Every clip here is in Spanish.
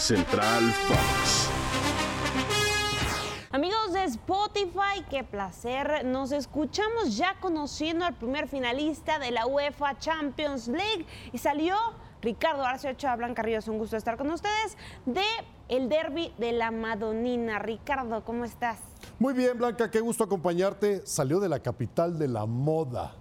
Central Fox. Amigos de Spotify, qué placer. Nos escuchamos ya conociendo al primer finalista de la UEFA Champions League y salió Ricardo Arce Ochoa Blanca Ríos. Un gusto estar con ustedes de el derby de la Madonina. Ricardo, ¿cómo estás? Muy bien, Blanca, qué gusto acompañarte. Salió de la capital de la moda.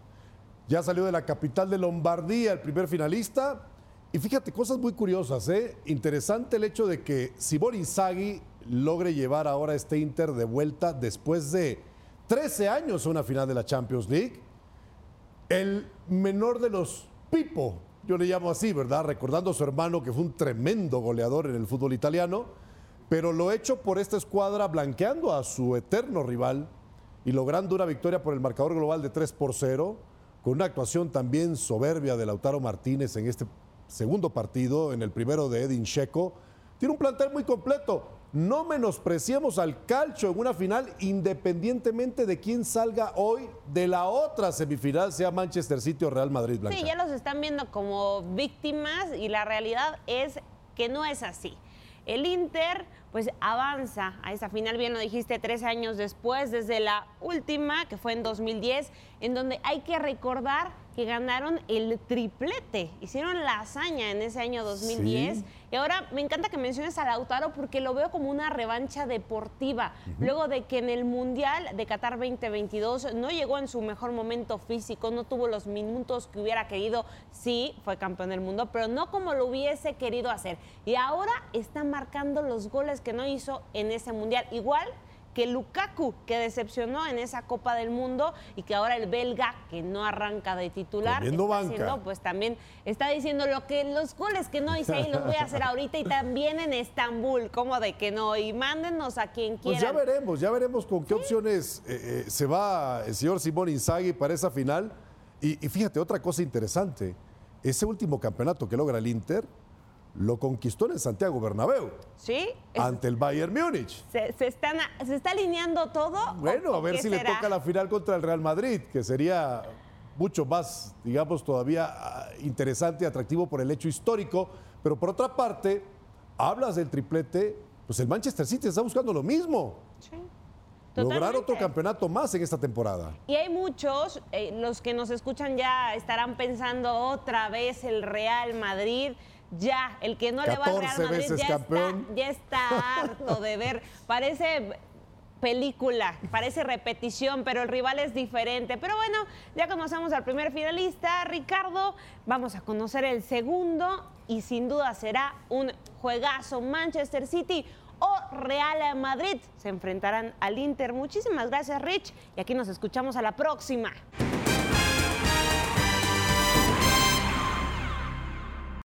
Ya salió de la capital de Lombardía el primer finalista. Y fíjate, cosas muy curiosas, ¿eh? Interesante el hecho de que Simón Inzaghi logre llevar ahora este Inter de vuelta después de 13 años a una final de la Champions League. El menor de los Pipo, yo le llamo así, ¿verdad? Recordando a su hermano que fue un tremendo goleador en el fútbol italiano, pero lo hecho por esta escuadra blanqueando a su eterno rival y logrando una victoria por el marcador global de 3 por 0, con una actuación también soberbia de Lautaro Martínez en este segundo partido, en el primero de Edin Checo. Tiene un plantel muy completo no menospreciemos al calcio en una final independientemente de quién salga hoy de la otra semifinal, sea Manchester City o Real Madrid. Sí, ya los están viendo como víctimas y la realidad es que no es así. El Inter pues avanza a esa final, bien lo dijiste, tres años después, desde la última, que fue en 2010, en donde hay que recordar que ganaron el triplete, hicieron la hazaña en ese año 2010. Y ahora me encanta que menciones a Lautaro porque lo veo como una revancha deportiva. Luego de que en el Mundial de Qatar 2022 no llegó en su mejor momento físico, no tuvo los minutos que hubiera querido, sí, fue campeón del mundo, pero no como lo hubiese querido hacer. Y ahora está marcando los goles que no hizo en ese Mundial. Igual que Lukaku, que decepcionó en esa Copa del Mundo y que ahora el belga, que no arranca de titular, está pues también está diciendo lo que los goles que no hice ahí los voy a hacer ahorita y también en Estambul, como de que no, y mándenos a quien quiera. Pues ya veremos, ya veremos con qué opciones eh, eh, se va el señor Simón Inzaghi para esa final. Y, y fíjate, otra cosa interesante, ese último campeonato que logra el Inter, lo conquistó en el Santiago Bernabéu. Sí. Ante el Bayern Múnich. Se, están, se está alineando todo. Bueno, a ver si le toca la final contra el Real Madrid, que sería mucho más, digamos, todavía ah, interesante y atractivo por el hecho histórico. Pero por otra parte, hablas del triplete, pues el Manchester City está buscando lo mismo. Sí. Lograr otro campeonato más en esta temporada. Y hay muchos, eh, los que nos escuchan ya estarán pensando otra vez el Real Madrid ya, el que no le va a Real Madrid ya está, ya está harto de ver. Parece película, parece repetición, pero el rival es diferente. Pero bueno, ya conocemos al primer finalista, Ricardo. Vamos a conocer el segundo y sin duda será un juegazo. Manchester City o Real Madrid se enfrentarán al Inter. Muchísimas gracias, Rich. Y aquí nos escuchamos a la próxima.